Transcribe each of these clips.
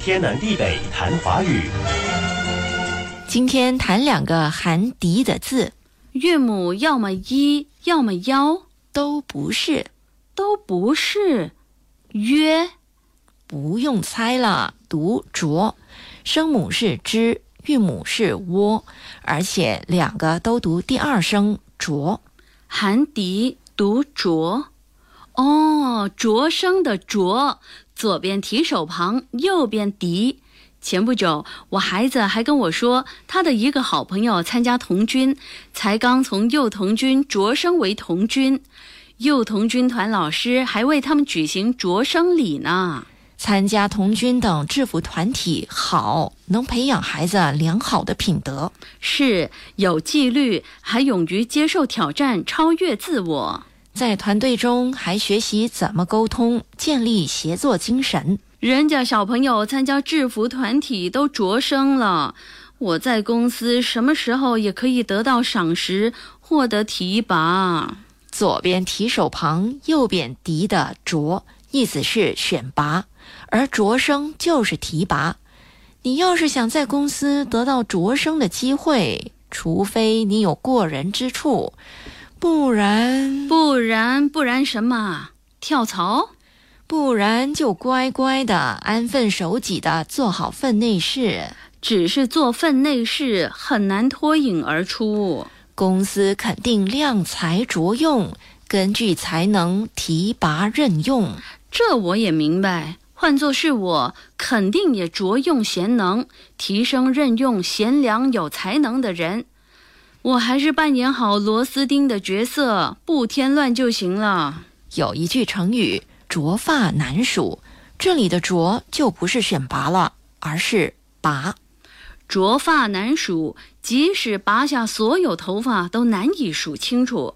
天南地北谈华语。今天谈两个含“迪”的字，韵母要么一，要么幺，都不是，都不是。约，不用猜了，读“浊”，声母是“之”，韵母是“窝”，而且两个都读第二声“浊”。含“迪”读“浊”，哦，浊声的“擢”，左边提手旁，右边“敌”。前不久，我孩子还跟我说，他的一个好朋友参加童军，才刚从幼童军擢升为童军，幼童军团老师还为他们举行擢升礼呢。参加童军等制服团体好，能培养孩子良好的品德，是有纪律，还勇于接受挑战，超越自我。在团队中还学习怎么沟通，建立协作精神。人家小朋友参加制服团体都着升了，我在公司什么时候也可以得到赏识，获得提拔。左边提手旁，右边敌的擢，意思是选拔，而着升就是提拔。你要是想在公司得到着升的机会，除非你有过人之处，不然不然不然什么？跳槽？不然就乖乖的安分守己的做好分内事，只是做分内事很难脱颖而出。公司肯定量才着用，根据才能提拔任用。这我也明白。换作是我，肯定也着用贤能，提升任用贤良有才能的人。我还是扮演好螺丝钉的角色，不添乱就行了。有一句成语。擢发难数，这里的“擢”就不是选拔了，而是拔。擢发难数，即使拔下所有头发都难以数清楚。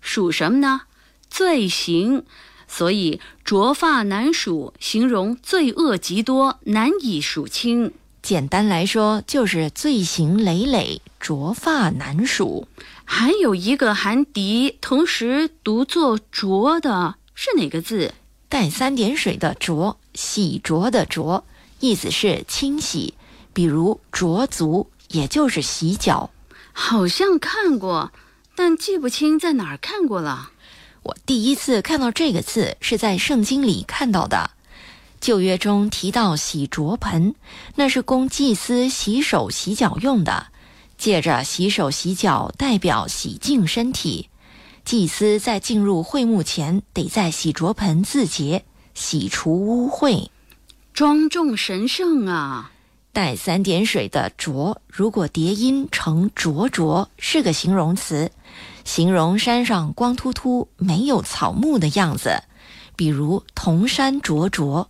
数什么呢？罪行。所以擢发难数，形容罪恶极多，难以数清。简单来说，就是罪行累累，浊发难数。还有一个含“敌”，同时读作“浊”的是哪个字？带三点水的“浊”，洗浊的“浊”，意思是清洗，比如“濯足”，也就是洗脚。好像看过，但记不清在哪儿看过了。我第一次看到这个字是在圣经里看到的，旧约中提到洗濯盆，那是供祭司洗手洗脚用的，借着洗手洗脚代表洗净身体。祭司在进入会幕前，得在洗濯盆自洁，洗除污秽，庄重神圣啊！带三点水的“浊”，如果叠音成“浊浊”，是个形容词，形容山上光秃秃、没有草木的样子。比如“铜山灼灼”，“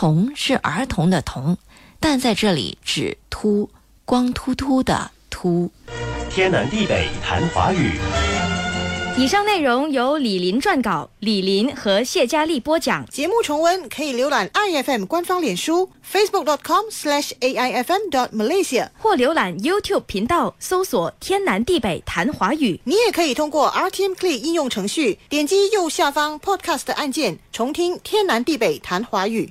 童”是儿童的“童”，但在这里指秃、光秃秃的“秃”。天南地北谈华语。以上内容由李林撰稿，李林和谢佳丽播讲。节目重温可以浏览 iFM 官方脸书 facebook.com/slash ai fm dot malaysia，或浏览 YouTube 频道搜索“天南地北谈华语”。你也可以通过 RTM Play 应用程序，点击右下方 Podcast 按键，重听“天南地北谈华语”。